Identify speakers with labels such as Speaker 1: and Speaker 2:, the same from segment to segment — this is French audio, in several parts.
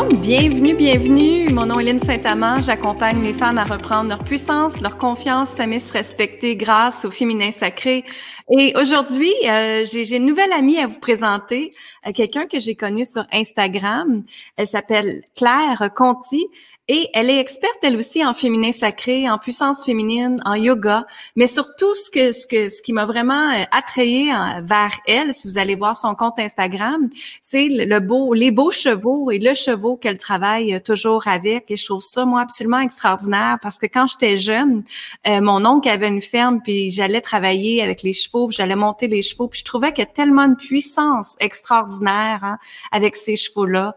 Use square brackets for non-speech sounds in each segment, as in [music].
Speaker 1: bienvenue, bienvenue. Mon nom est Lynne Saint-Amand. J'accompagne les femmes à reprendre leur puissance, leur confiance, s'aimer, se respecter grâce au féminin sacré. Et aujourd'hui, euh, j'ai une nouvelle amie à vous présenter, euh, quelqu'un que j'ai connu sur Instagram. Elle s'appelle Claire Conti. Et elle est experte, elle aussi, en féminin sacré, en puissance féminine, en yoga, mais surtout ce que ce que ce qui m'a vraiment euh, attrayé vers elle, si vous allez voir son compte Instagram, c'est le beau, les beaux chevaux et le chevaux qu'elle travaille euh, toujours avec. Et je trouve ça moi absolument extraordinaire parce que quand j'étais jeune, euh, mon oncle avait une ferme, puis j'allais travailler avec les chevaux, j'allais monter les chevaux, puis je trouvais qu'il y a tellement de puissance extraordinaire hein, avec ces chevaux-là,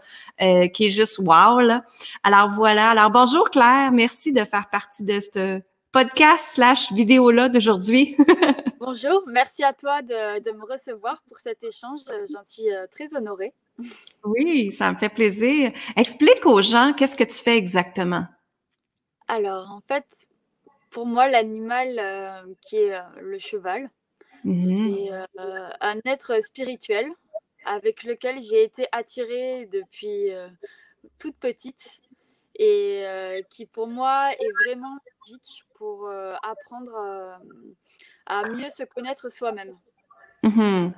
Speaker 1: qui est juste wow là. Alors voilà alors, bonjour Claire, merci de faire partie de ce podcast slash vidéo-là d'aujourd'hui. [laughs]
Speaker 2: bonjour, merci à toi de, me recevoir pour cet échange. J'en suis euh, très honorée. [laughs]
Speaker 1: Oui, ça me fait plaisir. Explique aux gens qu'est-ce que tu fais exactement.
Speaker 2: Alors, en fait, pour moi, l'animal euh, qui est euh, le cheval, mm-hmm. c'est un être spirituel avec lequel j'ai été attirée depuis toute petite et euh, qui pour moi est vraiment magique pour euh, apprendre euh, à mieux se connaître soi-même. Mmh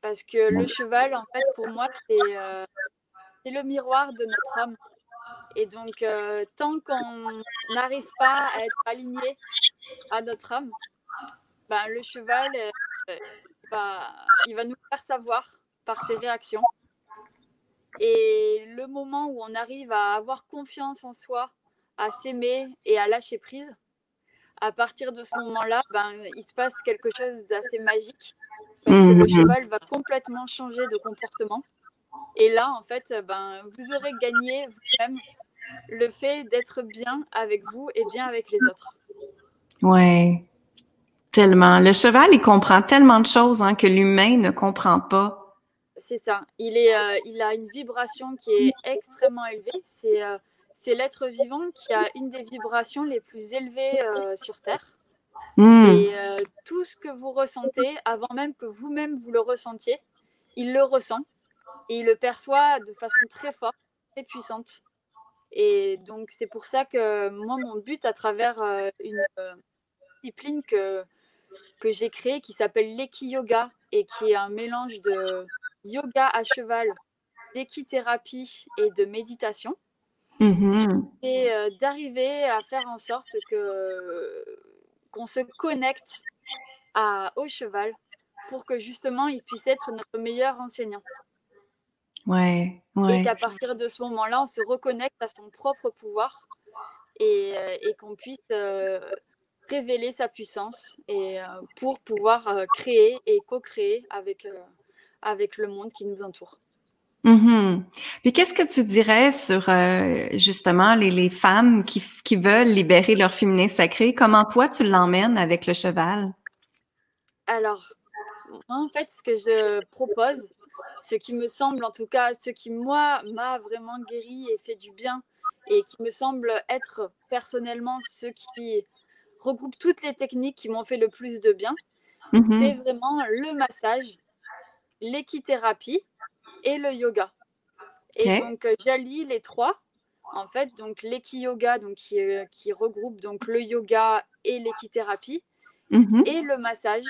Speaker 2: Parce que le cheval, en fait, pour moi, c'est le miroir de notre âme. Et donc, tant qu'on n'arrive pas à être aligné à notre âme, ben, le cheval, il va nous faire savoir par ses réactions et le moment où on arrive à avoir confiance en soi, à s'aimer et à lâcher prise, à partir de ce moment-là, ben, il se passe quelque chose d'assez magique parce que le mmh. cheval va complètement changer de comportement. Et là, en fait, ben, vous aurez gagné vous-même le fait d'être bien avec vous et bien avec les autres.
Speaker 1: Ouais, tellement. Le cheval, il comprend tellement de choses hein, que l'humain ne comprend pas.
Speaker 2: C'est ça. Il, est, euh, il a une vibration qui est extrêmement élevée. C'est euh, c'est l'être vivant qui a une des vibrations les plus élevées euh, sur Terre. Hmm. Et tout ce que vous ressentez, avant même que vous-même vous le ressentiez, il le ressent et il le perçoit de façon très forte, très puissante. Et donc c'est pour ça que moi, mon but à travers une discipline que, que j'ai créée qui s'appelle l'Eki Yoga et qui est un mélange de yoga à cheval, d'équithérapie et de méditation. Mm-hmm. Et euh, d'arriver à faire en sorte que qu'on se connecte à, au cheval pour que justement il puisse être notre meilleur enseignant.
Speaker 1: Ouais,
Speaker 2: Et qu'à partir de ce moment-là, on se reconnecte à son propre pouvoir et, euh, et qu'on puisse euh, révéler sa puissance et pour pouvoir créer et co-créer avec, avec le monde qui nous entoure.
Speaker 1: Mm Puis qu'est-ce que tu dirais sur euh, justement les, les femmes qui, qui, veulent libérer leur féminin sacré? Comment toi tu l'emmènes avec le cheval?
Speaker 2: Alors, en fait, ce que je propose, ce qui me semble en tout cas, ce qui moi m'a vraiment guéri et fait du bien et qui me semble être personnellement ce qui regroupe toutes les techniques qui m'ont fait le plus de bien, mm-hmm. c'est vraiment le massage l'équithérapie et le yoga. Et donc, euh, j'allie les trois. En fait, donc l'équi-yoga, donc qui, euh, qui, regroupe donc le yoga et l'équithérapie, mhm. et le massage,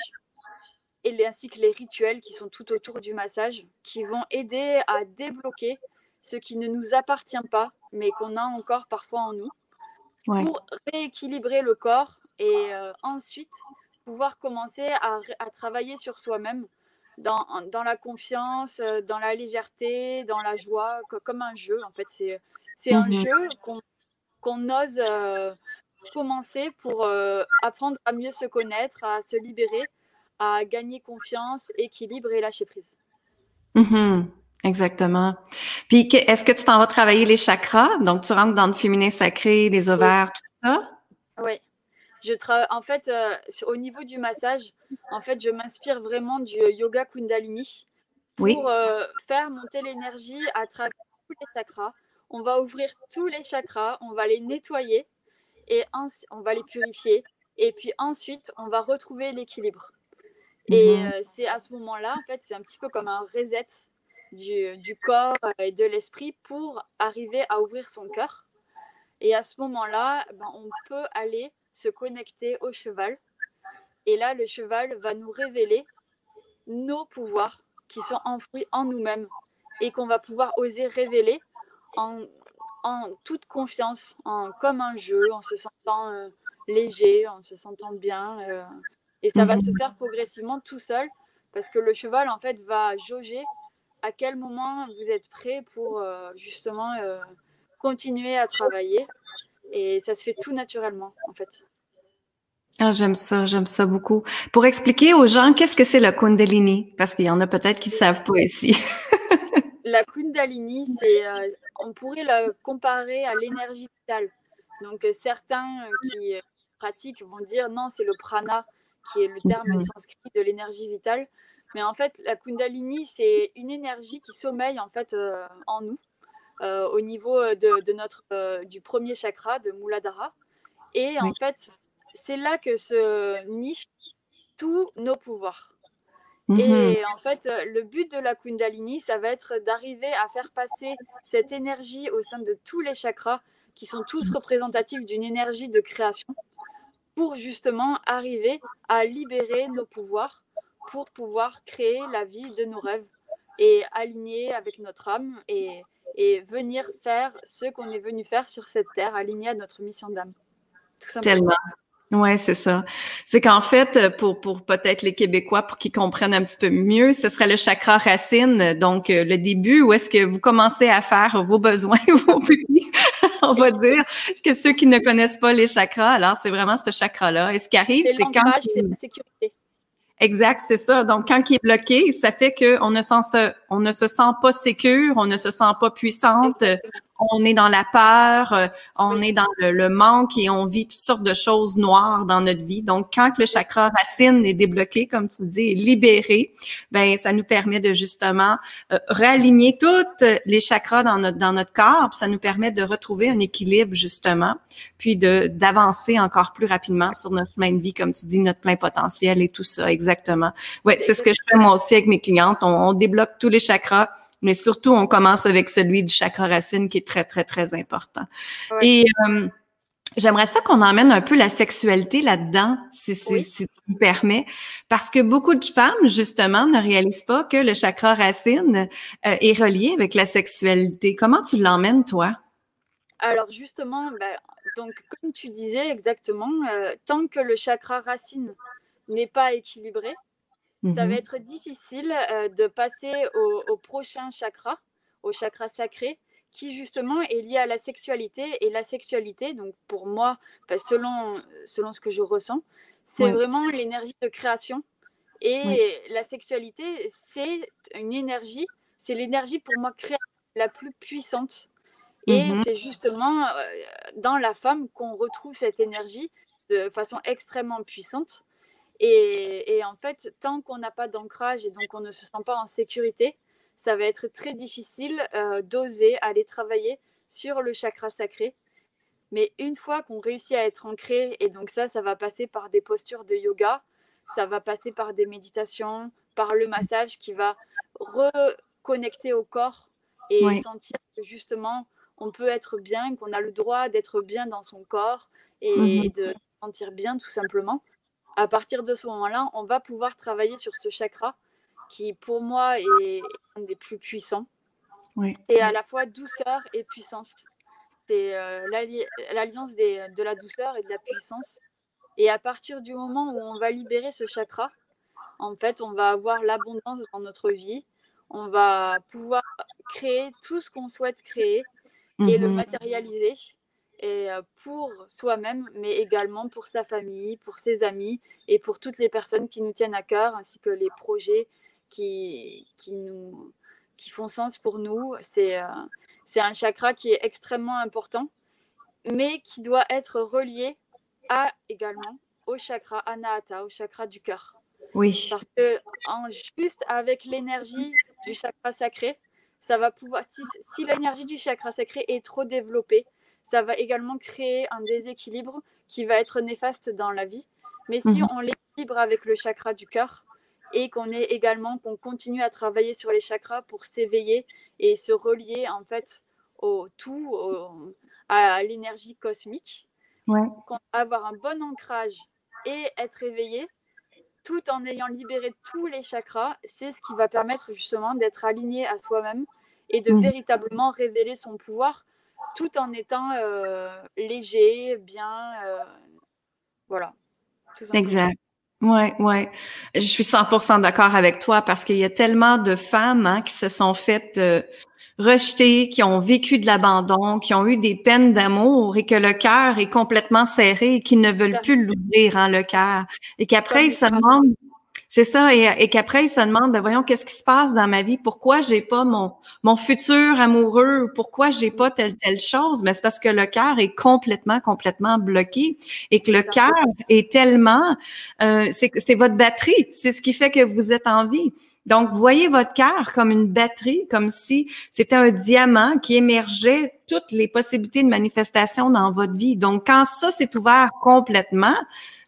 Speaker 2: et ainsi que les rituels qui sont tout autour du massage, qui vont aider à débloquer ce qui ne nous appartient pas, mais qu'on a encore parfois en nous, pour rééquilibrer le corps et euh, ensuite pouvoir commencer à, à travailler sur soi-même dans, dans, la confiance, euh, dans la légèreté, dans la joie, comme un jeu. En fait, c'est, c'est un mhm. jeu qu'on, ose euh, commencer pour euh, apprendre à mieux se connaître, à se libérer, à gagner confiance, équilibre et lâcher prise.
Speaker 1: Mhm. Exactement. Puis, est-ce que tu t'en vas travailler les chakras? Donc, tu rentres dans le féminin sacré, les ovaires, tout ça?
Speaker 2: Oui. Je en fait, euh, au niveau du massage, en fait, je m'inspire vraiment du yoga Kundalini pour euh, faire monter l'énergie à travers tous les chakras. On va ouvrir tous les chakras, on va les nettoyer et on va les purifier. Et puis ensuite, on va retrouver l'équilibre. Et mhm. euh, c'est à ce moment-là, en fait, c'est un petit peu comme un reset du, corps et de l'esprit pour arriver à ouvrir son cœur. Et à ce moment-là, ben, on peut aller se connecter au cheval. Et là, le cheval va nous révéler nos pouvoirs qui sont enfouis en nous-mêmes et qu'on va pouvoir oser révéler en, toute confiance, en, comme un jeu, en se sentant euh, léger, en se sentant bien. Euh. et ça va se mhm. faire progressivement tout seul parce que le cheval, en fait, va jauger à quel moment vous êtes prêt pour euh, justement continuer à travailler. Et ça se fait tout naturellement, en fait.
Speaker 1: Ah, j'aime ça, j'aime ça beaucoup. Pour expliquer aux gens, qu'est-ce que c'est le Kundalini? Parce qu'il y en a peut-être qui ne savent pas ici. [laughs]
Speaker 2: la Kundalini, c'est, euh, on pourrait la comparer à l'énergie vitale. Donc, euh, certains euh, qui pratiquent vont dire non, c'est le prana, qui est le terme mhm. sanskrit de l'énergie vitale. Mais en fait, la Kundalini, c'est une énergie qui sommeille en fait en nous, au niveau de, de notre, du premier chakra, de Muladhara. Et en fait, c'est là que se nichent tous nos pouvoirs. Mmh Et en fait, le but de la Kundalini, ça va être d'arriver à faire passer cette énergie au sein de tous les chakras, qui sont tous représentatifs d'une énergie de création, pour justement arriver à libérer nos pouvoirs, pour pouvoir créer la vie de nos rêves et aligner avec notre âme et, et venir faire ce qu'on est venu faire sur cette terre, aligné à notre mission d'âme.
Speaker 1: Tellement. Ouais, c'est ça. C'est qu'en fait, pour, pour peut-être les Québécois, pour qu'ils comprennent un petit peu mieux, ce serait le chakra racine, donc euh, le début où est-ce que vous commencez à faire vos besoins, [laughs] vos besoins, [laughs] on va dire que ceux qui ne connaissent pas les chakras, alors c'est vraiment ce chakra-là. Et ce qui arrive, c'est quand...
Speaker 2: C'est la sécurité.
Speaker 1: Exact, c'est ça. Donc, quand il est bloqué, ça fait qu'on ne, on ne se sent pas sécure, on ne se sent pas puissante, on est dans la peur, euh, on est dans le, manque et on vit toutes sortes de choses noires dans notre vie. Donc, quand le chakra racine est débloqué, comme tu dis, libéré, ben ça nous permet de justement euh, réaligner toutes les chakras dans notre dans notre corps, puis ça nous permet de retrouver un équilibre justement, puis de d'avancer encore plus rapidement sur notre chemin de vie, comme tu dis, notre plein potentiel et tout ça, exactement. Ouais, c'est ce que je fais moi aussi avec mes clientes. on débloque tous les chakras mais surtout, on commence avec celui du chakra racine qui est très, très, très important. Et euh, J'aimerais ça qu'on emmène un peu la sexualité là-dedans, si, si, tu me permets, parce que beaucoup de femmes, justement, ne réalisent pas que le chakra racine euh, est relié avec la sexualité. Comment tu l'emmènes, toi?
Speaker 2: Alors, justement, ben, donc, comme tu disais exactement, euh, tant que le chakra racine n'est pas équilibré, ça va mmh être difficile euh, de passer au, prochain chakra, au chakra sacré, qui justement est lié à la sexualité. Et la sexualité, donc pour moi, selon, selon ce que je ressens, c'est vraiment l'énergie de création. Et la sexualité, c'est une énergie, c'est l'énergie pour moi créative la plus puissante. Et mmh c'est justement euh, dans la femme qu'on retrouve cette énergie de façon extrêmement puissante. Et, en fait, tant qu'on n'a pas d'ancrage et donc on ne se sent pas en sécurité, ça va être très difficile euh, d'oser aller travailler sur le chakra sacré. Mais une fois qu'on réussit à être ancré, et donc ça, ça va passer par des postures de yoga, ça va passer par des méditations, par le massage qui va reconnecter au corps et sentir que justement on peut être bien, qu'on a le droit d'être bien dans son corps et mmh de se sentir bien tout simplement à partir de ce moment-là, on va pouvoir travailler sur ce chakra qui, pour moi, est un des plus puissants. Oui. C'est à la fois douceur et puissance. C'est euh, l'alliance de la douceur et de la puissance. Et à partir du moment où on va libérer ce chakra, en fait, on va avoir l'abondance dans notre vie. On va pouvoir créer tout ce qu'on souhaite créer et le mhm. matérialiser et pour soi-même, mais également pour sa famille, pour ses amis et pour toutes les personnes qui nous tiennent à cœur, ainsi que les projets qui, qui, nous, qui font sens pour nous. C'est c'est un chakra qui est extrêmement important, mais qui doit être relié à également au chakra Anahata, au chakra du cœur.
Speaker 1: Oui.
Speaker 2: Parce que en, juste avec l'énergie du chakra sacré, ça va pouvoir. Si, si l'énergie du chakra sacré est trop développée, ça va également créer un déséquilibre qui va être néfaste dans la vie. Mais si mhm. on l'équilibre avec le chakra du cœur, et qu'on est également qu'on continue à travailler sur les chakras pour s'éveiller et se relier en fait au tout, à l'énergie cosmique. Avoir un bon ancrage et être éveillé, tout en ayant libéré tous les chakras, c'est ce qui va permettre justement d'être aligné à soi-même et de mmh. véritablement révéler son pouvoir tout en étant euh, léger, bien. Euh, voilà.
Speaker 1: exact. Ouais, ouais. Je suis 100% d'accord avec toi parce qu'il y a tellement de femmes hein, qui se sont faites euh, rejeter, qui ont vécu de l'abandon, qui ont eu des peines d'amour et que le cœur est complètement serré et qui ne veulent plus l'ouvrir, hein, le cœur. Et qu'après, ils se demandent c'est ça, et, qu'après, ils se demandent, ben voyons, qu'est-ce qui se passe dans ma vie? Pourquoi j'ai pas mon, mon futur amoureux? Pourquoi j'ai pas telle, telle chose? Mais c'est parce que le cœur est complètement, complètement bloqué et que le cœur est tellement, euh, c'est votre batterie. C'est ce qui fait que vous êtes en vie. Donc, voyez votre cœur comme une batterie, comme si c'était un diamant qui émergeait toutes les possibilités de manifestation dans votre vie. Donc, quand ça s'est ouvert complètement,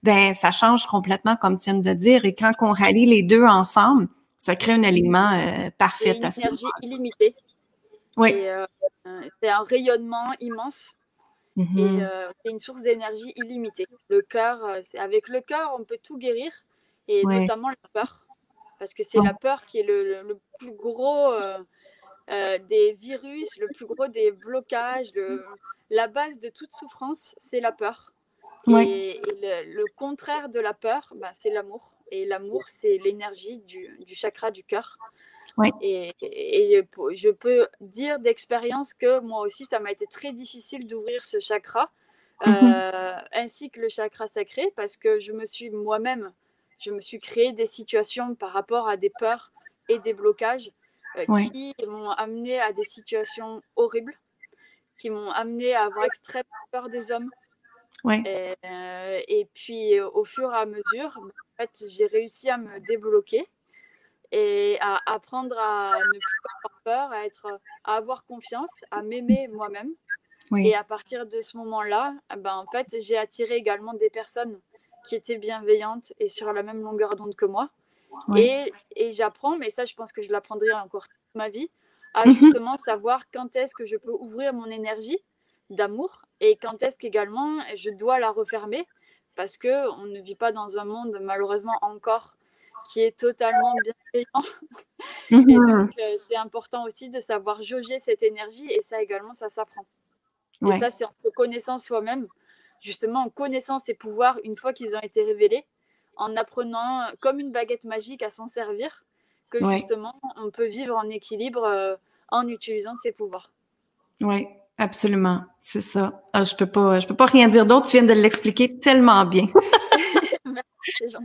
Speaker 1: ben ça change complètement, comme tu viens de dire. Et quand on rallie les deux ensemble, ça crée un alignement euh, parfait.
Speaker 2: une énergie illimitée.
Speaker 1: Oui.
Speaker 2: Euh, c'est un rayonnement immense. Mm-hmm. Et euh, c'est une source d'énergie illimitée. Le cœur, avec le cœur, on peut tout guérir, et notamment la peur, parce que c'est la peur qui est le, plus gros des virus, le plus gros des blocages. la base de toute souffrance, c'est la peur. Et, le, contraire de la peur, bah, c'est l'amour. Et l'amour, c'est l'énergie du, chakra du cœur. Et, je peux dire d'expérience que moi aussi, ça m'a été très difficile d'ouvrir ce chakra, mmh euh, ainsi que le chakra sacré, parce que je me suis moi-même, je me suis créé des situations par rapport à des peurs et des blocages euh, qui m'ont amené à des situations horribles, qui m'ont amené à avoir extrêmement peur des hommes, et, euh, et, puis au fur et à mesure, en fait, j'ai réussi à me débloquer et à apprendre à ne plus avoir peur, à, être, à avoir confiance, à m'aimer moi-même. Et à partir de ce moment-là, ben, en fait, j'ai attiré également des personnes qui étaient bienveillantes et sur la même longueur d'onde que moi. Et, et j'apprends, mais ça, je pense que je l'apprendrai encore toute ma vie, à mmh justement savoir quand est-ce que je peux ouvrir mon énergie d'amour et quand est-ce qu'également je dois la refermer parce que on ne vit pas dans un monde malheureusement encore qui est totalement bienveillant. [laughs] et mmh donc euh, c'est important aussi de savoir jauger cette énergie et ça également ça s'apprend. Et ça c'est en se connaissant soi-même, justement en connaissant ses pouvoirs une fois qu'ils ont été révélés, en apprenant comme une baguette magique à s'en servir, que justement on peut vivre en équilibre euh, en utilisant ses pouvoirs.
Speaker 1: Oui, Absolument, c'est ça. Ah, je peux pas, je peux pas rien dire d'autre. Tu viens de l'expliquer tellement bien. [laughs]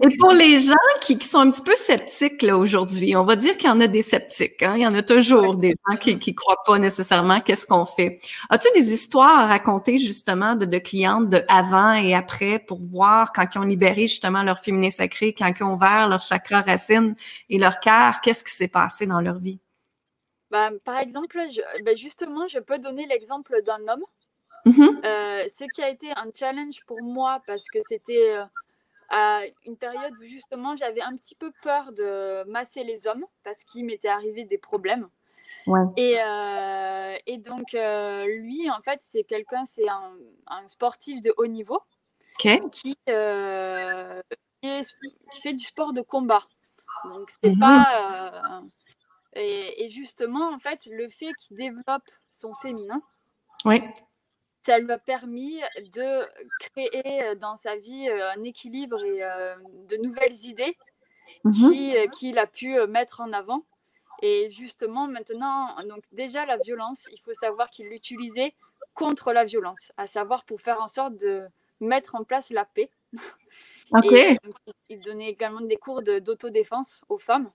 Speaker 1: Et pour les gens qui, sont un petit peu sceptiques là aujourd'hui, on va dire qu'il y en a des sceptiques. Hein? Il y en a toujours des gens qui qui croient pas nécessairement. Qu'est-ce qu'on fait As-tu des histoires à raconter justement de, de clientes de avant et après pour voir quand ils ont libéré justement leur féminin sacré, quand ils ont ouvert leur chakra racine et leur cœur, qu'est-ce qui s'est passé dans leur vie?
Speaker 2: Bah, par exemple, bah, justement, je peux donner l'exemple d'un homme. Mmh euh, ce qui a été un challenge pour moi parce que c'était euh, à une période où justement j'avais un petit peu peur de masser les hommes parce qu'il m'était arrivé des problèmes. Et, euh, et, donc, lui, en fait, c'est quelqu'un, c'est un, sportif de haut niveau qui, qui, fait du sport de combat. Donc, c'est mmh pas et, justement, en fait, le fait qu'il développe son féminin,
Speaker 1: oui.
Speaker 2: Ça lui a permis de créer dans sa vie un équilibre et de nouvelles idées mmh qu'il a pu mettre en avant. Et justement, maintenant, donc déjà la violence, il faut savoir qu'il l'utilisait contre la violence, à savoir pour faire en sorte de mettre en place la paix. il donnait également des cours d'autodéfense aux femmes.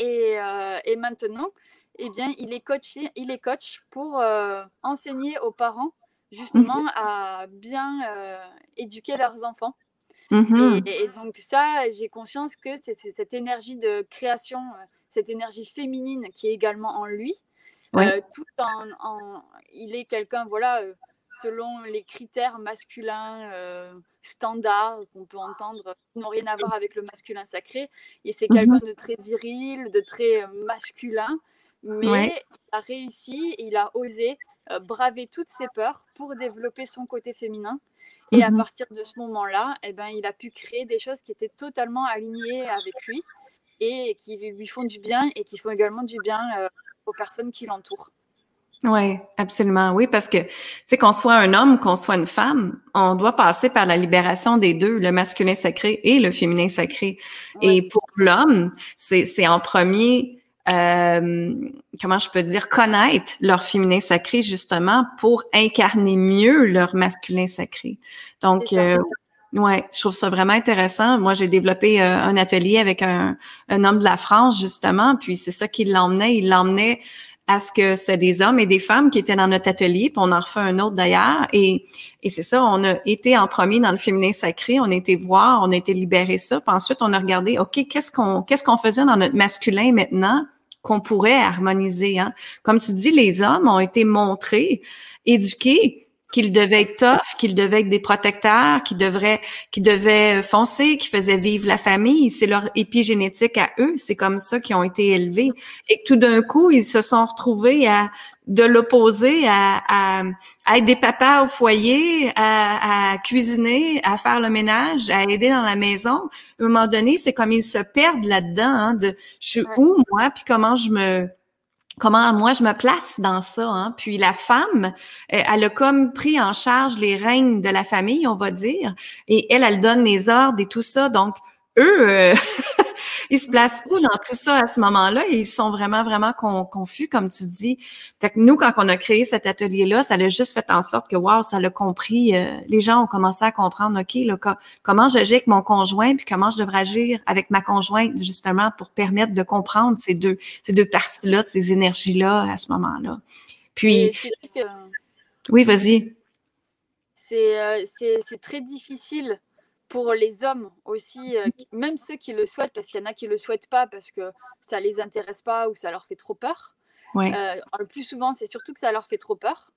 Speaker 2: Euh, et, maintenant, eh bien, il est coach, il est coach pour euh, enseigner aux parents justement mhm. à bien euh, éduquer leurs enfants. Mhm. Et, donc ça, j'ai conscience que c'est cette énergie de création, cette énergie féminine qui est également en lui, tout en, il est quelqu'un voilà selon les critères masculins euh, standards qu'on peut entendre, qui n'ont rien à voir avec le masculin sacré. Et c'est quelqu'un mhm. de très viril, de très masculin, mais il a réussi, il a osé braver toutes ses peurs pour développer son côté féminin. Et à mhm. partir de ce moment-là, eh ben, il a pu créer des choses qui étaient totalement alignées avec lui et qui lui font du bien et qui font également du bien euh, aux personnes qui l'entourent.
Speaker 1: Oui, absolument. Oui, parce que, tu sais, qu'on soit un homme, qu'on soit une femme, on doit passer par la libération des deux, le masculin sacré et le féminin sacré. Et pour l'homme, c'est en premier euh, comment je peux dire, connaître leur féminin sacré justement pour incarner mieux leur masculin sacré. Donc, euh, ouais, je trouve ça vraiment intéressant. Moi, j'ai développé euh, un atelier avec un, un, homme de la France justement, puis c'est ça qui l'emmenait. Il l'emmenait à ce que c'est des hommes et des femmes qui étaient dans notre atelier, puis on en refait un autre d'ailleurs. Et, et c'est ça, on a été en premier dans le féminin sacré, on a été voir, on a été libérer ça, puis ensuite on a regardé, OK, qu'est-ce qu'on qu'est-ce qu'on faisait dans notre masculin maintenant qu'on pourrait harmoniser. Hein? Comme tu dis, les hommes ont été montrés, éduqués qu'ils devaient être tough, qu'ils devaient être des protecteurs, qu'ils devraient, qu'ils devaient foncer, qu'ils faisaient vivre la famille. C'est leur épigénétique à eux. C'est comme ça qu'ils ont été élevés. Et tout d'un coup, ils se sont retrouvés à de l'opposé à, à, être des papas au foyer, à, à, cuisiner, à faire le ménage, à aider dans la maison. À un moment donné, c'est comme ils se perdent là-dedans, hein, de je suis où moi, puis comment je me comment moi je me place dans ça. Hein? Puis la femme, euh, elle a comme pris en charge les règnes de la famille, on va dire, et elle, elle donne les ordres et tout ça. Donc, eux, euh, [laughs] ils se placent où dans tout ça à ce moment-là? Ils sont vraiment, vraiment confus, comme tu dis. Fait que nous, quand on a créé cet atelier-là, ça a juste fait en sorte que, wow, ça l'a compris. Euh, les gens ont commencé à comprendre, OK, là, comment j'agis avec mon conjoint, puis comment je devrais agir avec ma conjointe, justement, pour permettre de comprendre ces deux, ces deux parties-là, ces énergies-là à ce moment-là. Puis, oui, vas-y.
Speaker 2: C'est très difficile pour les hommes aussi, euh, même ceux qui le souhaitent, parce qu'il y en a qui le souhaitent pas parce que ça les intéresse pas ou ça leur fait trop peur. Euh, le plus souvent, c'est surtout que ça leur fait trop peur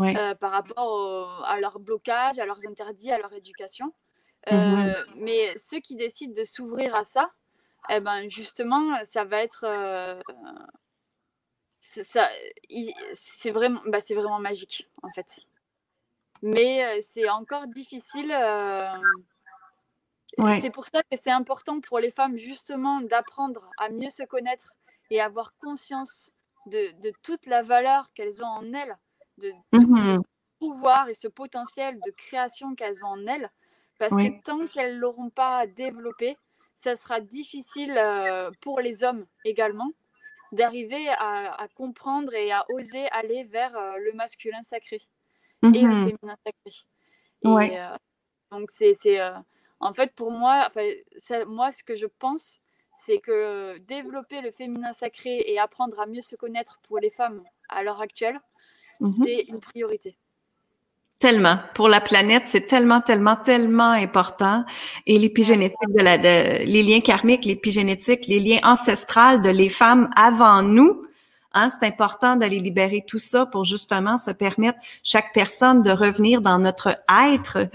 Speaker 2: euh, par rapport à leur blocage, à leurs interdits, à leur éducation. Mhm. Mais ceux qui décident de s'ouvrir à ça, eh ben justement, ça va être c'est vraiment, bah, c'est vraiment magique en fait. Mais c'est encore difficile c'est pour ça que c'est important pour les femmes justement d'apprendre à mieux se connaître et avoir conscience de, toute la valeur qu'elles ont en elles, de tout ce mmh pouvoir et ce potentiel de création qu'elles ont en elles. Parce que tant qu'elles ne l'auront pas développé, ça sera difficile euh, pour les hommes également d'arriver à, comprendre et à oser aller vers euh, le masculin sacré et le mmh féminin sacré. Et, euh, donc c'est en fait, pour moi, moi, ce que je pense, c'est que développer le féminin sacré et apprendre à mieux se connaître pour les femmes à l'heure actuelle, mmh c'est une priorité.
Speaker 1: Tellement. Pour la planète, c'est tellement, tellement, tellement important. Et l'épigénétique de la, les liens karmiques, l'épigénétique, les liens ancestrales de les femmes avant nous, hein, c'est important d'aller libérer tout ça pour justement se permettre chaque personne de revenir dans notre être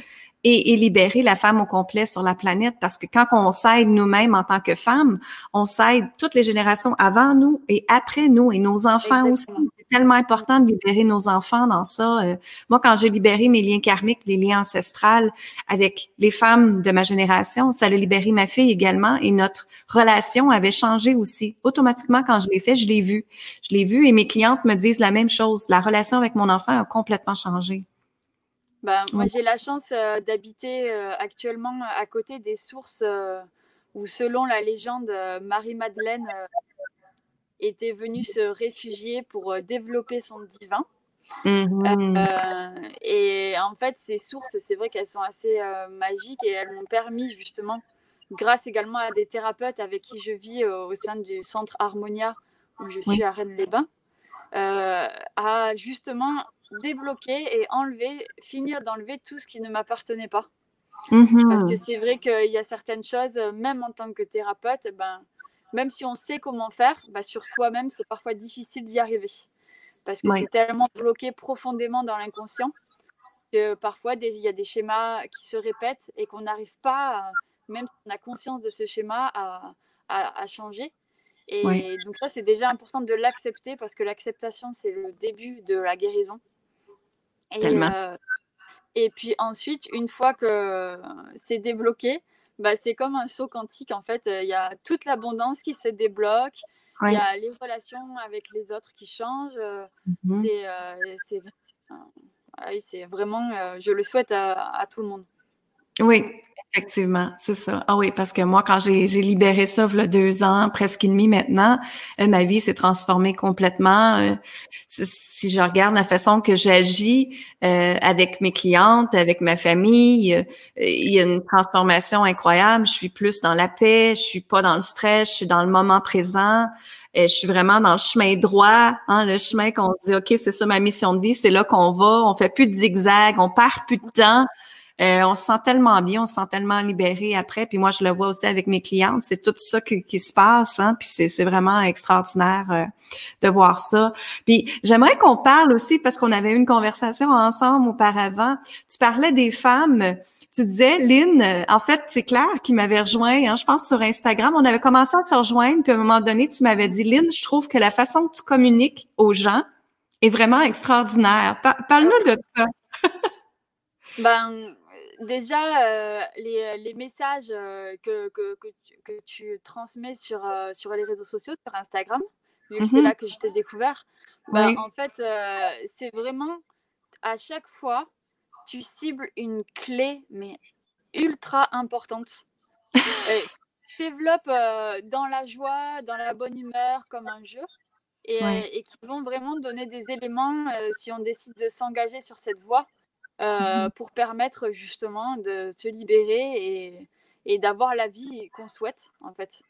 Speaker 1: et, et, libérer la femme au complet sur la planète parce que quand on s'aide nous-mêmes en tant que femmes, on s'aide toutes les générations avant nous et après nous et nos enfants aussi. C'est tellement important de libérer nos enfants dans ça. Euh, moi, quand j'ai libéré mes liens karmiques, les liens ancestrales avec les femmes de ma génération, ça a libéré ma fille également et notre relation avait changé aussi. Automatiquement, quand je l'ai fait, je l'ai vu. Je l'ai vu et mes clientes me disent la même chose. La relation avec mon enfant a complètement changé.
Speaker 2: Bah, moi, j'ai la chance euh, d'habiter euh, actuellement à côté des sources euh, où, selon la légende, Marie-Madeleine était venue se réfugier pour développer son divin. Mmh. Et en fait, ces sources, c'est vrai qu'elles sont assez magiques et elles m'ont permis justement, grâce également à des thérapeutes avec qui je vis au sein du centre Harmonia où je suis à Rennes-les-Bains, à justement débloquer et enlever, finir d'enlever tout ce qui ne m'appartenait pas. Parce que c'est vrai qu'il y a certaines choses, même en tant que thérapeute, ben, même si on sait comment faire, ben, sur soi-même, c'est parfois difficile d'y arriver. Parce que c'est tellement bloqué profondément dans l'inconscient que parfois il y a des schémas qui se répètent et qu'on n'arrive pas, même si on a conscience de ce schéma, à, à, changer. Et donc ça, c'est déjà important de l'accepter parce que l'acceptation, c'est le début de la guérison. Et,
Speaker 1: Tellement.
Speaker 2: et puis ensuite, une fois que c'est débloqué, bah, c'est comme un saut quantique. En fait, il y a toute l'abondance qui se débloque. Il y a les relations avec les autres qui changent. Mmh c'est vraiment, je le souhaite à, tout le monde.
Speaker 1: Oui, effectivement, c'est ça. Ah oui, parce que moi, quand j'ai libéré ça, il y a deux ans, presque et demi maintenant, euh, ma vie s'est transformée complètement. Euh, si je regarde la façon que j'agis euh, avec mes clientes, avec ma famille, il y a une transformation incroyable. Je suis plus dans la paix, je suis pas dans le stress, je suis dans le moment présent. je suis vraiment dans le chemin droit, hein, le chemin qu'on se dit, OK, c'est ça ma mission de vie, c'est là qu'on va, on fait plus de zigzag, on perd plus de temps. Euh, on se sent tellement bien, on se sent tellement libéré après. Puis moi, je le vois aussi avec mes clientes. C'est tout ça qui, se passe. Hein? Puis c'est vraiment extraordinaire euh, de voir ça. Puis j'aimerais qu'on parle aussi, parce qu'on avait eu une conversation ensemble auparavant. Tu parlais des femmes. Tu disais, Lynn, en fait, c'est Claire qui m'avait rejoint, hein, je pense, sur Instagram. On avait commencé à se rejoindre, puis à un moment donné, tu m'avais dit, Lynn, je trouve que la façon que tu communiques aux gens est vraiment extraordinaire. Parle-nous de ça.
Speaker 2: ben, déjà, euh, les, les, messages euh, que, que, que, tu, que, tu, transmets sur, euh, sur les réseaux sociaux, sur Instagram, vu que c'est mmh là que je t'ai découvert, bah, en fait, c'est vraiment à chaque fois, tu cibles une clé, mais ultra importante. développe dans la joie, dans la bonne humeur, comme un jeu. Et, et qui vont vraiment donner des éléments si on décide de s'engager sur cette voie euh, mmh [laughs] pour permettre justement de se libérer et, et d'avoir la vie qu'on souhaite en fait.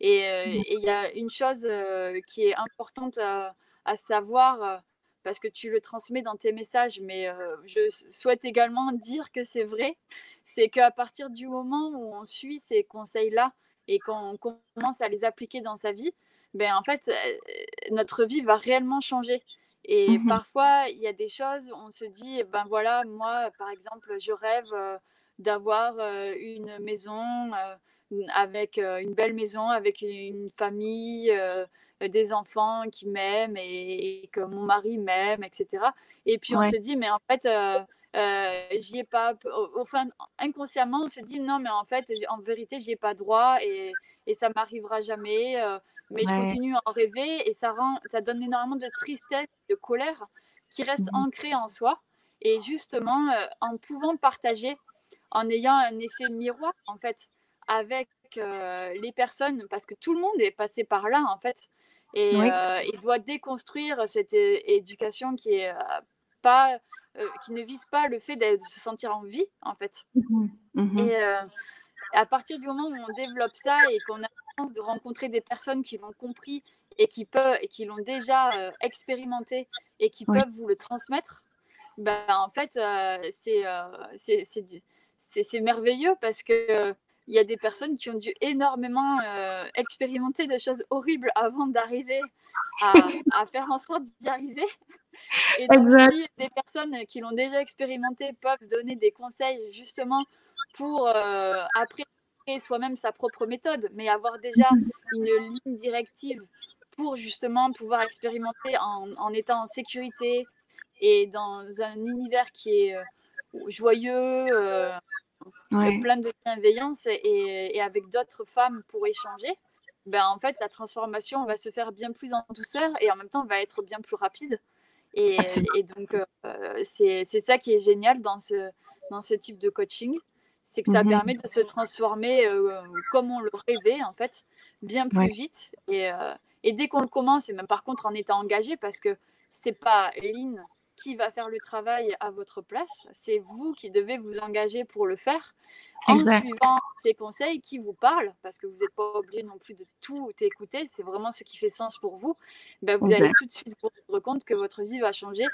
Speaker 2: Et euh, mmh. il y a une chose euh, qui est importante à, savoir parce que tu le transmets dans tes messages, mais je souhaite également dire que c'est vrai, c'est qu'à partir du moment où on suit ces conseils-là et qu'on commence à les appliquer dans sa vie, ben en fait, notre vie va réellement changer. Et mmh parfois, il y a des choses, on se dit, ben voilà, moi, par exemple, je rêve d'avoir une maison avec une belle maison, avec une famille, des enfants qui m'aiment et, que mon mari m'aime, etc. Et puis on se dit, mais en fait, j'y ai pas. Enfin, inconsciemment, on se dit, non, mais en fait, en vérité, j'y ai pas droit et, et ça m'arrivera jamais mais je continue à en rêver et ça, rend, ça donne énormément de tristesse, de colère qui reste mmh ancrée en soi. Et justement, euh, en pouvant partager, en ayant un effet miroir, en fait, avec euh, les personnes, parce que tout le monde est passé par là, en fait, et euh, il doit déconstruire cette éducation qui est pas, qui ne vise pas le fait de se sentir en vie, en fait. Mmh mmh et à partir du moment où on développe ça et qu'on a de rencontrer des personnes qui l'ont compris et qui peuvent et qui l'ont déjà euh, expérimenté et qui peuvent vous le transmettre, ben, en fait, euh, euh, c'est c'est merveilleux parce que il y a des personnes qui ont dû énormément expérimenter de choses horribles avant d'arriver à, [laughs] à, faire en sorte d'y arriver. Et donc, des personnes qui l'ont déjà expérimenté peuvent donner des conseils justement pour après soi-même sa propre méthode, mais avoir déjà mhm. une ligne directive pour justement pouvoir expérimenter en, étant en sécurité et dans un univers qui est euh, joyeux, euh, plein de bienveillance et, avec d'autres femmes pour échanger, ben en fait la transformation va se faire bien plus en douceur et en même temps va être bien plus rapide. Et, et donc euh, c'est ça qui est génial dans ce, dans ce type de coaching c'est que ça mmh permet de se transformer comme on le rêvait, en fait, bien plus vite. Et, et dès qu'on le commence, et même par contre en étant engagé, parce que c'est pas Lynn qui va faire le travail à votre place, c'est vous qui devez vous engager pour le faire en suivant ces conseils qui vous parlent, parce que vous n'êtes pas obligé non plus de tout écouter, c'est vraiment ce qui fait sens pour vous. Ben, vous allez tout de suite vous rendre compte que votre vie va changer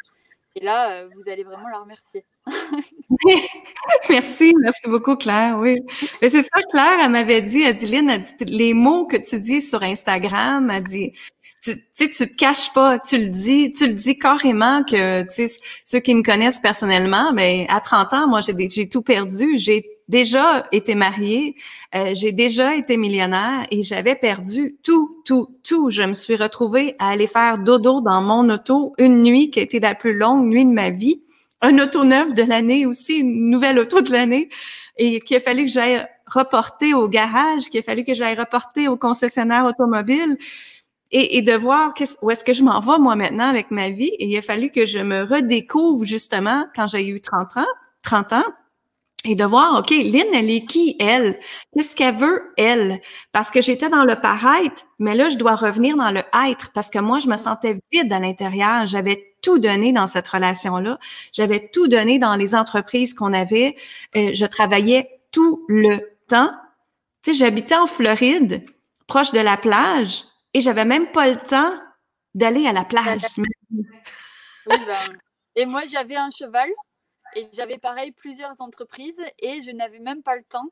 Speaker 2: et là, euh, vous allez vraiment la remercier. [laughs]
Speaker 1: merci, merci beaucoup, Claire. Oui. Mais c'est ça, Claire, elle m'avait dit, elle dit, Lynn, dit, les mots que tu dis sur Instagram, elle dit, tu tu sais, tu te caches pas, tu le dis, tu le dis carrément que, tu sais, ceux qui me connaissent personnellement, mais ben, à 30 ans, moi, j'ai, j'ai tout perdu. J'ai déjà été mariée, euh, j'ai déjà été millionnaire et j'avais perdu tout, tout, tout. Je me suis retrouvée à aller faire dodo dans mon auto une nuit qui a été la plus longue nuit de ma vie. Un auto neuf de l'année aussi, une nouvelle auto de l'année et qu'il a fallu que j'aille reporter au garage, qu'il a fallu que j'aille reporter au concessionnaire automobile et, et de voir où est-ce que je m'en vais moi maintenant avec ma vie. Et il a fallu que je me redécouvre justement quand j'ai eu 30 ans, 30 ans et de voir, OK, Lynn, elle est qui, elle? Qu'est-ce qu'elle veut, elle? Parce que j'étais dans le paraître, mais là, je dois revenir dans le être parce que moi, je me sentais vide à l'intérieur. J'avais tout donné dans cette relation-là. J'avais tout donné dans les entreprises qu'on avait. Euh, je travaillais tout le temps. Tu sais, j'habitais en Floride, proche de la plage, et j'avais même pas le temps d'aller à la plage. [laughs]
Speaker 2: Ben, et moi, j'avais un cheval et j'avais pareil plusieurs entreprises et je n'avais même pas le temps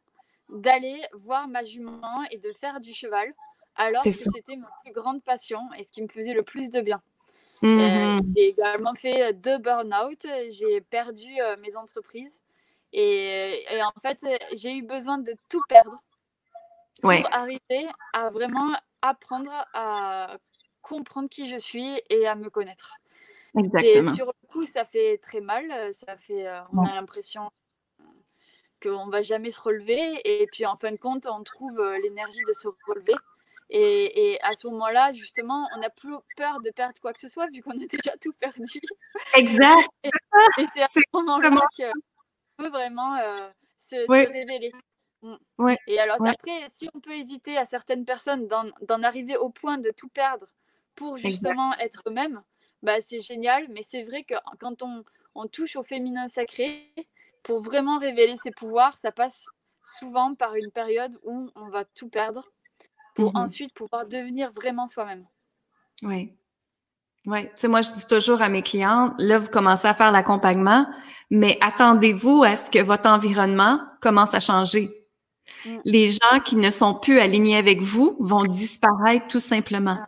Speaker 2: d'aller voir ma jument et de faire du cheval, alors que c'était ma plus grande passion et ce qui me faisait le plus de bien. Mmh j'ai également fait euh, deux burn-out, j'ai perdu euh, mes entreprises et, en fait, j'ai eu besoin de tout perdre pour arriver à vraiment apprendre à comprendre qui je suis et à me connaître. Exactement. Sur coup, ça fait très mal. Ça fait, on a l'impression qu'on ne va jamais se relever. Et puis, en fin de compte, on trouve l'énergie de se relever. Et, et à ce moment-là, justement, on n'a plus peur de perdre quoi que ce soit, vu qu'on a déjà tout perdu.
Speaker 1: Exact. [laughs]
Speaker 2: et, c'est à ce moment-là qu'on peut vraiment se, révéler. Mm. Ouais. Et alors, après, si on peut éviter à certaines personnes d'en arriver au point de tout perdre pour justement être eux-mêmes, bah, c'est génial. Mais c'est vrai que quand on, on, touche au féminin sacré, pour vraiment révéler ses pouvoirs, ça passe souvent par une période où on va tout perdre pour mmh ensuite pouvoir devenir vraiment soi-même.
Speaker 1: Oui. Oui, tu sais, moi, je dis toujours à mes clients, là, vous commencez à faire l'accompagnement, mais attendez-vous à ce que votre environnement commence à changer. Mmh. Les gens qui ne sont plus alignés avec vous vont disparaître tout simplement.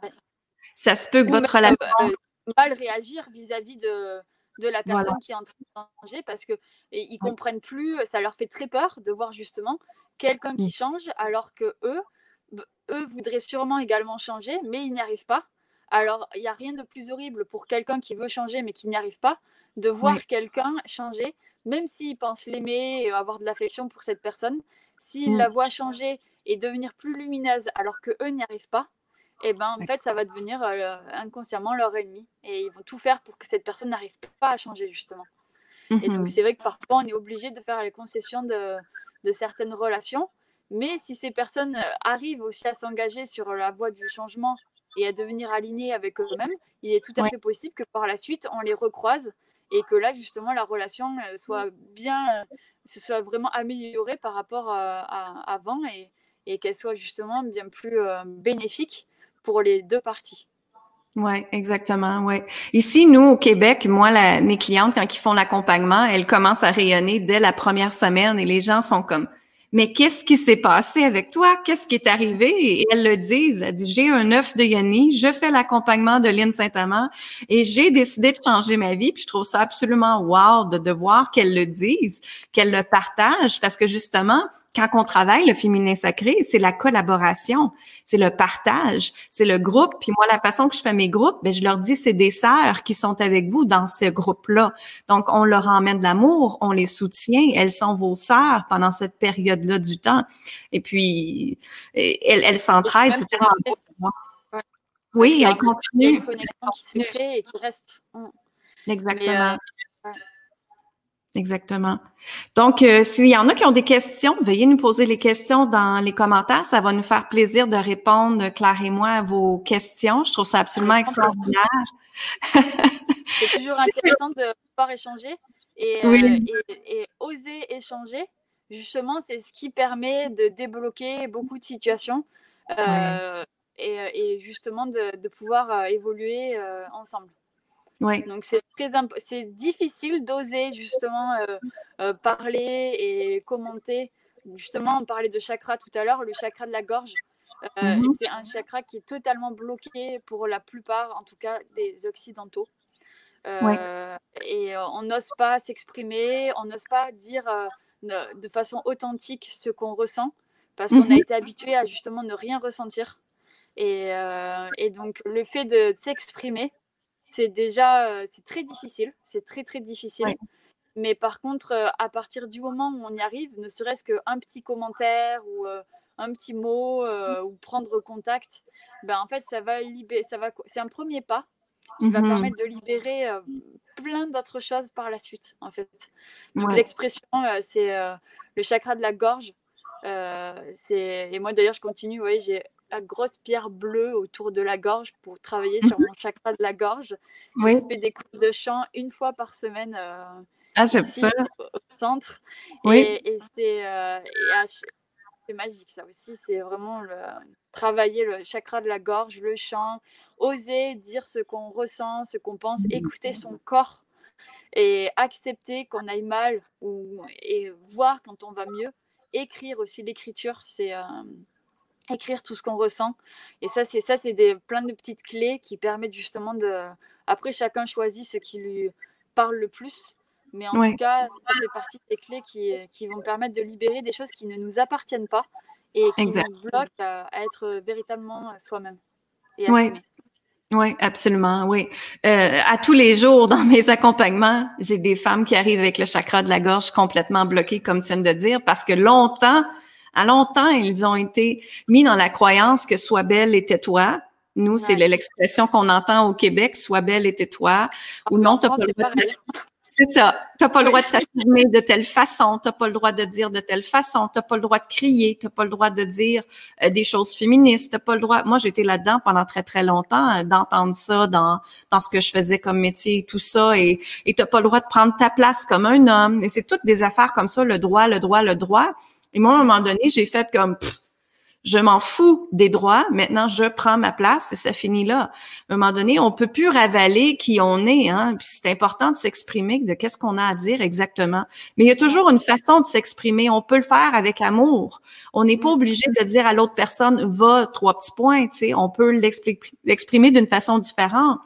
Speaker 1: Ça se peut que votre relation... Euh,
Speaker 2: mal réagir vis-à-vis de, de la personne qui est en train de changer parce qu'ils ne comprennent plus, ça leur fait très peur de voir justement quelqu'un qui change alors que eux, eux voudraient sûrement également changer, mais ils n'y arrivent pas. Alors, il n'y a rien de plus horrible pour quelqu'un qui veut changer mais qui n'y arrive pas, de voir quelqu'un changer, même s'il pense l'aimer et avoir de l'affection pour cette personne, s'il la voit changer et devenir plus lumineuse alors que eux n'y arrivent pas, et ben en fait ça va devenir euh, inconsciemment leur ennemi. Et ils vont tout faire pour que cette personne n'arrive pas à changer justement. Et donc mmh c'est vrai que parfois on est obligé de faire les concessions de, de certaines relations, mais si ces personnes euh, arrivent aussi à s'engager sur la voie du changement et à devenir alignées avec eux-mêmes, il est tout à fait possible que par la suite on les recroise et que là justement la relation euh, soit bien, se soit vraiment améliorée par rapport à, avant et, et qu'elle soit justement bien plus bénéfique pour.
Speaker 1: Oui, exactement. Ouais. Ici, nous, au Québec, moi, mes clientes, quand ils font l'accompagnement, elles commencent à rayonner dès la première semaine et les gens font comme mais qu'est-ce qui s'est passé avec toi? Qu'est-ce qui est arrivé? Et elles le disent. Elle dit, j'ai un œuf de Yoni, je fais l'accompagnement de Lynn Saint-Amand et j'ai décidé de changer ma vie. Puis je trouve ça absolument wow de, de voir qu'elles le disent, qu'elles le partagent parce que justement, quand on travaille le féminin sacré, c'est la collaboration, c'est le partage, c'est le groupe. Puis moi, la façon que je fais mes groupes, ben je leur dis, c'est des sœurs qui sont avec vous dans ce groupe-là. Donc, on leur emmène de l'amour, on les soutient. Elles sont vos sœurs pendant cette période-là du temps. Et puis, elles, elles s'entraident. C'est tellement beau. Oui, elles continuent. Il y a une
Speaker 2: connexion qui se crée et qui reste.
Speaker 1: Exactement. Euh, Exactement. Donc, euh, s'il y en a qui ont des questions, veuillez nous poser les questions dans les commentaires. Ça va nous faire plaisir de répondre, Claire et moi, à vos questions. Je trouve ça absolument extraordinaire. [laughs]
Speaker 2: C'est toujours [laughs] intéressant de pouvoir échanger euh, et, oser échanger. Justement, c'est ce qui permet de débloquer beaucoup de situations euh, et, justement de pouvoir évoluer ensemble. Donc c'est très c'est difficile d'oser justement euh, euh, parler et commenter. Justement, on parlait de chakra tout à l'heure, le chakra de la gorge. Mmh c'est un chakra qui est totalement bloqué pour la plupart, en tout cas des occidentaux. Et on n'ose pas s'exprimer, on n'ose pas dire de façon authentique ce qu'on ressent parce qu'on a mmh été habitué à justement ne rien ressentir. Et, et donc le fait de s'exprimer, c'est déjà c'est très difficile, c'est très très difficile. Mais par contre, à partir du moment où on y arrive, ne serait-ce qu'un petit commentaire ou un petit mot ou prendre contact, ben en fait ça va libérer, ça va, c'est un premier pas qui va mmh permettre de libérer plein d'autres choses par la suite en fait. Donc l'expression, c'est le chakra de la gorge. c'est et moi d'ailleurs je continue, vous j'ai la grosse pierre bleue autour de la gorge pour travailler sur mon chakra de la gorge. Oui. Je fais des cours de chant une fois par semaine.
Speaker 1: ah, j'aime ça.
Speaker 2: Au centre. Oui. Et, c'est c'est magique ça aussi. C'est vraiment le, travailler le chakra de la gorge, le chant, oser dire ce qu'on ressent, ce qu'on pense, écouter son corps et accepter qu'on aille mal ou, et voir quand on va mieux. Écrire aussi l'écriture, c'est euh, écrire tout ce qu'on ressent. Et ça, c'est ça, c'est des plein de petites clés qui permettent justement de. Après, chacun choisit ce qui lui parle le plus. Mais en tout cas, ça fait partie des clés qui, qui, vont permettre de libérer des choses qui ne nous appartiennent pas et qui nous bloquent à, être véritablement soi-même.
Speaker 1: Oui. Oui, absolument, oui. Euh, à tous les jours, dans mes accompagnements, j'ai des femmes qui arrivent avec le chakra de la gorge complètement bloqué, comme tu viens de dire, parce que longtemps, à longtemps, ils ont été mis dans la croyance que sois belle et tais-toi. Nous, c'est l'expression qu'on entend au Québec, sois belle et tais-toi. Ou non, t'as pas le droit c'est ça. T'as pas le droit de t'affirmer de telle façon, t'as pas le droit de dire de telle façon, t'as pas le droit de crier, t'as pas le droit de dire euh, des choses féministes, t'as pas le droit. Moi, j'étais là-dedans pendant très très longtemps, euh, d'entendre ça dans dans ce que je faisais comme métier, tout ça, et et t'as pas le droit de prendre ta place comme un homme. Et c'est toutes des affaires comme ça, le droit, le droit, le droit. Et moi, à un moment donné, j'ai fait comme je m'en fous des droits. Maintenant, je prends ma place et ça finit là. À un moment donné, on peut plus ravaler qui on est. Hein? Puis c'est important de s'exprimer, de qu'est-ce qu'on a à dire exactement. Mais il y a toujours une façon de s'exprimer. On peut le faire avec amour. On n'est pas obligé de dire à l'autre personne va trois petits points. Tu sais, on peut l'exprimer d'une façon différente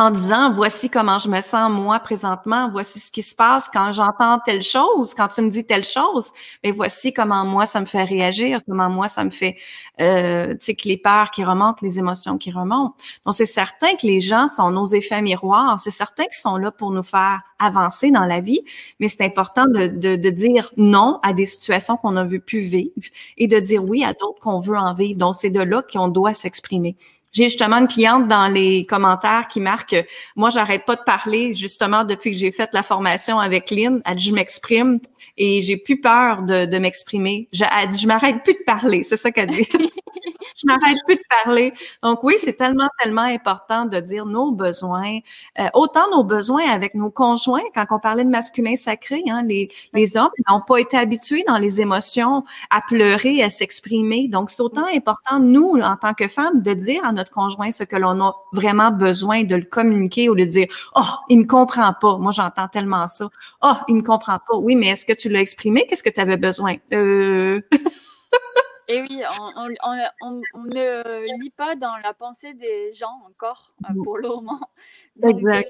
Speaker 1: en disant voici comment je me sens moi présentement, voici ce qui se passe quand j'entends telle chose, quand tu me dis telle chose, mais voici comment moi ça me fait réagir, comment moi ça me fait, euh, tu sais, que les peurs qui remontent, les émotions qui remontent. Donc c'est certain que les gens sont nos effets miroirs, c'est certain qu'ils sont là pour nous faire avancer dans la vie, mais c'est important de, de, de, dire non à des situations qu'on a vu plus vivre et de dire oui à d'autres qu'on veut en vivre. Donc c'est de là qu'on doit s'exprimer. J'ai justement une cliente dans les commentaires qui marque moi j'arrête pas de parler justement depuis que j'ai fait la formation avec Lynn. Elle dit je m'exprime et j'ai plus peur de, de m'exprimer. Elle dit je m'arrête plus de parler. C'est ça qu'elle dit. [laughs] je m'arrête plus de parler. Donc oui, c'est tellement, tellement important de dire nos besoins, euh, autant nos besoins avec nos conjoints. Quand on parlait de masculin sacré, hein, les, les hommes n'ont pas été habitués dans les émotions à pleurer, à s'exprimer. Donc c'est autant important, nous, en tant que femmes, de dire à notre conjoint ce que l'on a vraiment besoin, de le communiquer ou de dire, oh, il me comprend pas. Moi, j'entends tellement ça. Oh, il me comprend pas. Oui, mais est-ce que tu l'as exprimé? Qu'est-ce que tu avais besoin? Euh... [laughs]
Speaker 2: Et oui, on, ne lit pas dans la pensée des gens encore euh, pour le moment. [laughs] Donc, euh,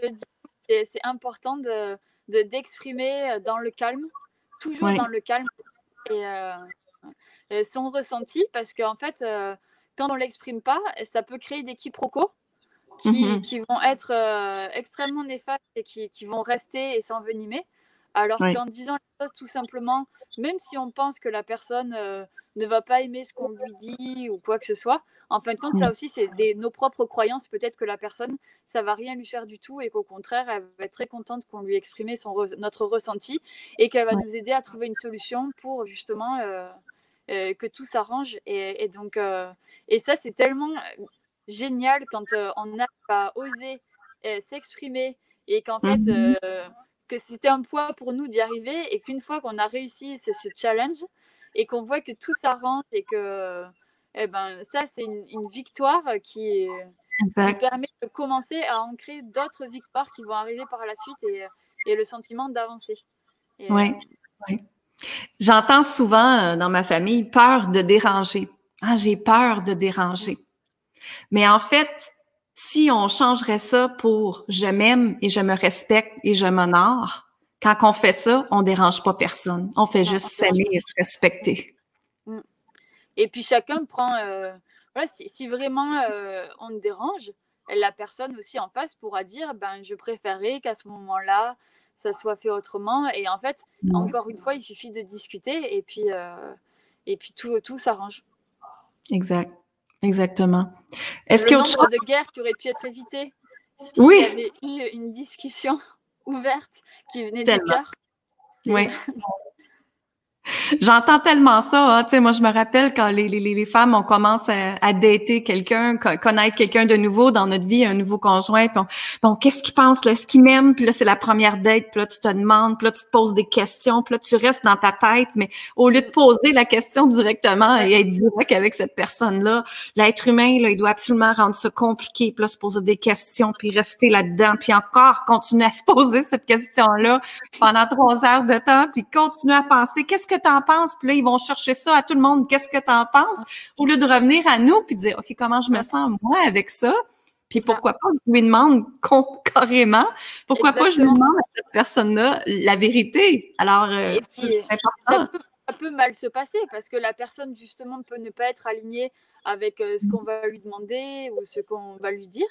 Speaker 2: c'est important de d'exprimer euh, dans le calme, toujours dans le calme et son ressenti, parce qu'en fait, quand on l'exprime pas, ça peut créer des quiproquos qui, mmh qui vont être extrêmement néfastes et qui, qui, vont rester et s'envenimer. Alors qu'en disant les choses tout simplement, même si on pense que la personne ne va pas aimer ce qu'on lui dit ou quoi que ce soit. En fin de compte, ça mmh. aussi, c'est nos propres croyances. Peut-être que la personne, ça va rien lui faire du tout et qu'au contraire, elle va être très contente qu'on lui exprime son notre ressenti et qu'elle va nous aider à trouver une solution pour justement euh, euh, que tout s'arrange. Et, donc, euh, et ça, c'est tellement génial quand on a à oser s'exprimer et qu'en fait, mmh que c'était un poids pour nous d'y arriver et qu'une fois qu'on a réussi ce challenge, et qu'on voit que tout s'arrange et que eh ben, ça, c'est une, victoire qui, permet de commencer à ancrer d'autres victoires qui vont arriver par la suite et, et le sentiment d'avancer.
Speaker 1: Oui, euh, oui. J'entends souvent euh, dans ma famille peur de déranger. Ah, j'ai peur de déranger. Mais en fait, si on changerait ça pour je m'aime et je me respecte et je m'honore, quand on fait ça, on dérange pas personne. On fait juste [laughs] s'aimer et se respecter.
Speaker 2: Mm. Et puis chacun prend. Euh, voilà, si, vraiment euh, on dérange, la personne aussi en face pourra dire ben, je préférais qu'à ce moment-là, ça soit fait autrement. Et en fait, encore une fois, il suffit de discuter et puis, euh, et puis tout, tout s'arrange.
Speaker 1: Exact. Exactement.
Speaker 2: Est-ce que nombre de guerres qui auraient pu être évitées s'il oui. y avait eu une discussion [laughs] ouverte qui venait du cœur?
Speaker 1: Oui. [laughs] J'entends tellement ça. Hein. Moi, je me rappelle quand les, les, les femmes, on commence à, à dater quelqu'un, connaître quelqu'un de nouveau dans notre vie, un nouveau conjoint. Puis bon, qu'est-ce qu'il pense là? Est-ce qu'il m'aime? Puis là, c'est la première date. Puis là, tu te demandes. Puis là, tu te poses des questions. Puis là, tu restes dans ta tête. Mais au lieu de poser la question directement et être direct avec cette personne-là, l'être humain, là, il doit absolument rendre ça compliqué. Puis là, se poser des questions, puis rester là-dedans, puis encore continuer à se poser cette question-là pendant trois heures de temps, puis continuer à penser qu'est-ce que tu en penses? Puis là, ils vont chercher ça à tout le monde. Qu'est-ce que tu en penses? Au lieu de revenir à nous puis de dire, OK, comment je me sens moi avec ça? Puis pourquoi pas je lui demande [laughs] carrément, pourquoi pas je demande à cette personne-là la vérité? Alors, euh, c'est
Speaker 2: important. Ça peut, mal se passer parce que la personne, justement, peut ne pas être alignée avec euh, ce qu'on va lui demander ou ce qu'on va lui dire.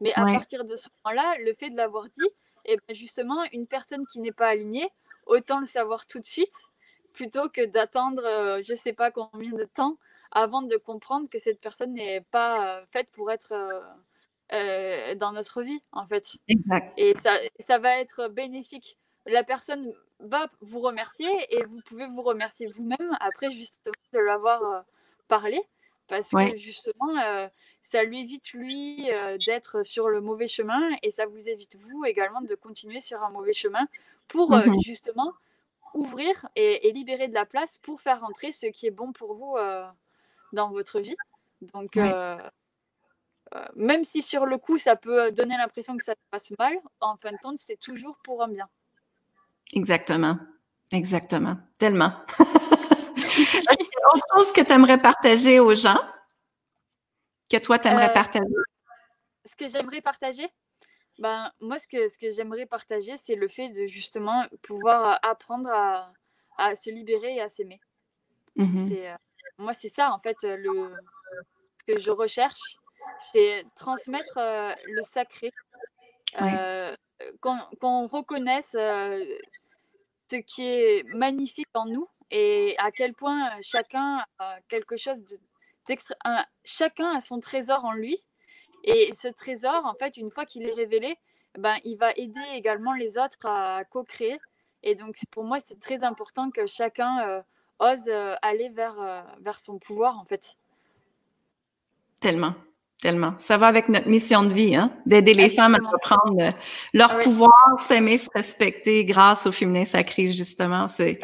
Speaker 2: Mais à partir de ce moment-là, le fait de l'avoir dit, et eh ben, justement, une personne qui n'est pas alignée, autant le savoir tout de suite plutôt que d'attendre euh, je ne sais pas combien de temps avant de comprendre que cette personne n'est pas euh, faite pour être euh, dans notre vie, en fait.
Speaker 1: Exact.
Speaker 2: Et ça, ça va être bénéfique. La personne va vous remercier et vous pouvez vous remercier vous-même après justement de l'avoir parlé parce que justement, ça lui évite, lui, d'être sur le mauvais chemin et ça vous évite, vous, également, de continuer sur un mauvais chemin pour mmh justement ouvrir et, libérer de la place pour faire rentrer ce qui est bon pour vous euh, dans votre vie. Donc, euh, euh, même si sur le coup, ça peut donner l'impression que ça se passe mal, en fin de compte, c'est toujours pour un bien.
Speaker 1: Exactement. Exactement. Tellement. [laughs] autre chose que tu aimerais partager aux gens? Que toi, tu aimerais partager?
Speaker 2: Ce que j'aimerais partager? Ben, moi, ce que, ce que j'aimerais partager, c'est le fait de justement pouvoir apprendre à, à se libérer et à s'aimer. Mmh moi, c'est ça, en fait, le, ce que je recherche, c'est transmettre le sacré, qu'on, reconnaisse ce qui est magnifique en nous et à quel point chacun a quelque chose de, chacun a son trésor en lui et ce trésor, en fait, une fois qu'il est révélé, ben, il va aider également les autres à co-créer. Et donc, pour moi, c'est très important que chacun euh, ose euh, aller vers, euh, vers son pouvoir, en fait.
Speaker 1: Tellement, tellement. Ça va avec notre mission de vie, hein? d'aider les femmes à reprendre leur pouvoir, s'aimer, se respecter grâce au féminin sacré, justement. C'est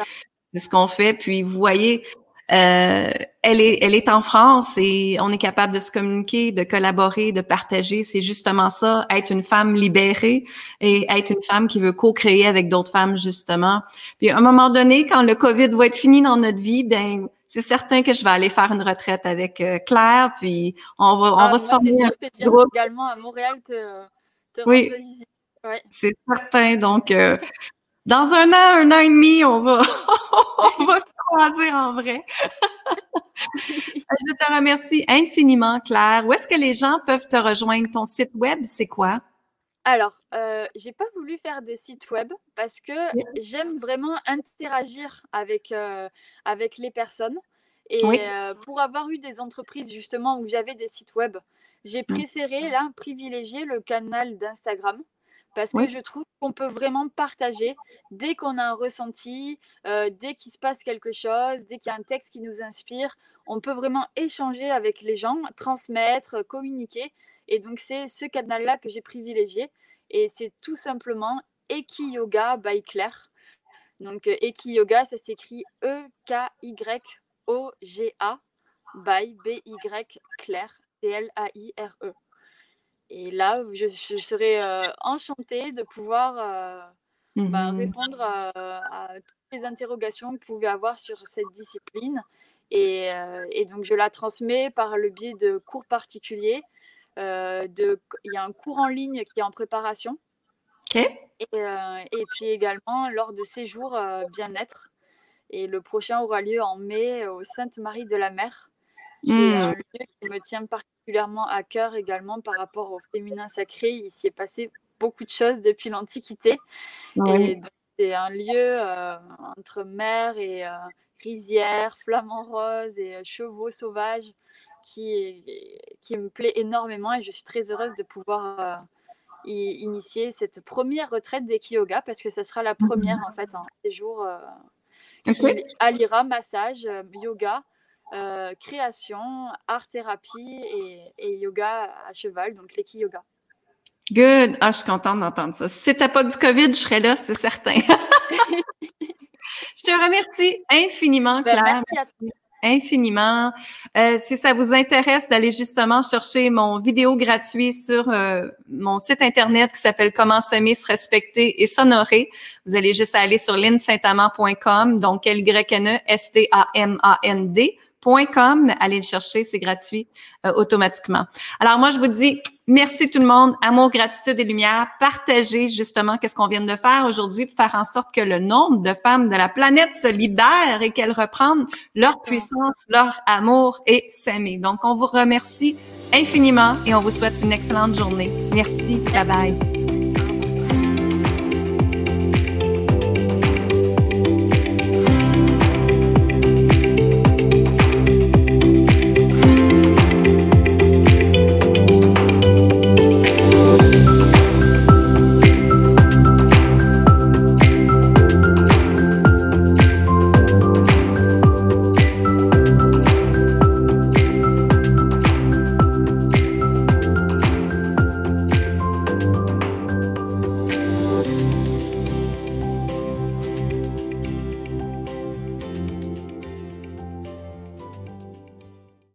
Speaker 1: ce qu'on fait. Puis, vous voyez, euh, elle est, elle est en France et on est capable de se communiquer, de collaborer, de partager. C'est justement ça, être une femme libérée et être une femme qui veut co-créer avec d'autres femmes justement. Puis à un moment donné, quand le Covid va être fini dans notre vie, ben c'est certain que je vais aller faire une retraite avec euh, Claire, puis on va, on ah, va se former
Speaker 2: un groupe. également à Montréal te,
Speaker 1: oui, c'est certain. Donc, euh, dans un an, un an et demi, on va, [laughs] on va se croiser en vrai. Je te remercie infiniment, Claire. Où est-ce que les gens peuvent te rejoindre? Ton site web, c'est quoi?
Speaker 2: Alors, euh, j'ai pas voulu faire des sites web parce que j'aime vraiment interagir avec, euh, avec les personnes. Et euh, pour avoir eu des entreprises justement où j'avais des sites web, j'ai mmh. préféré là privilégier le canal d'Instagram parce que je trouve qu'on peut vraiment partager dès qu'on a un ressenti, euh, dès qu'il se passe quelque chose, dès qu'il y a un texte qui nous inspire, on peut vraiment échanger avec les gens, transmettre, communiquer. Et donc c'est ce canal-là que j'ai privilégié et c'est tout simplement Eki Yoga by Claire. Donc euh, Eki Yoga, ça s'écrit E-K-Y-O-G-A by B-Y Claire, C-L-A-I-R-E. Et là, je, serais euh, enchantée de pouvoir euh, bah, mmh répondre à, toutes les interrogations que vous pouvez avoir sur cette discipline Et, et, donc, je la transmets par le biais de cours particuliers. de, il y a un cours en ligne qui est en préparation. Et, et, puis également lors de séjours bien-être. Et le prochain aura lieu en mai au Sainte-Marie de la Mer, qui est un mmh. lieu qui me tient particulièrement à cœur également par rapport au féminin sacré. Il s'y est passé beaucoup de choses depuis l'Antiquité. Et c'est un lieu entre mer et rizière, flamant rose et chevaux sauvages qui, qui me plaît énormément et je suis très heureuse de pouvoir y initier cette première retraite d'Eki Yoga parce que ça sera la première en fait en séjour qui alliera massage, euh, yoga, euh, création, art thérapie et, yoga à cheval, donc l'Eki Yoga.
Speaker 1: Good. Ah, je suis contente d'entendre ça. Si c'était pas du COVID, je serais là, c'est certain. [laughs] je te remercie infiniment, ben, Claire. merci à toi infiniment. Euh, si ça vous intéresse d'aller justement chercher mon vidéo gratuit sur euh, mon site internet qui s'appelle Comment s'aimer, se respecter et s'honorer, vous allez juste aller sur linsaintamant.com, donc L Y N E S T A M A N D Com. Allez le chercher, c'est gratuit euh, automatiquement. Alors moi, je vous dis merci tout le monde. Amour, gratitude et lumière. Partagez justement qu'est-ce qu'on vient de faire aujourd'hui pour faire en sorte que le nombre de femmes de la planète se libère et qu'elles reprennent leur puissance, leur amour et s'aimer. Donc, on vous remercie infiniment et on vous souhaite une excellente journée. Merci. Bye bye.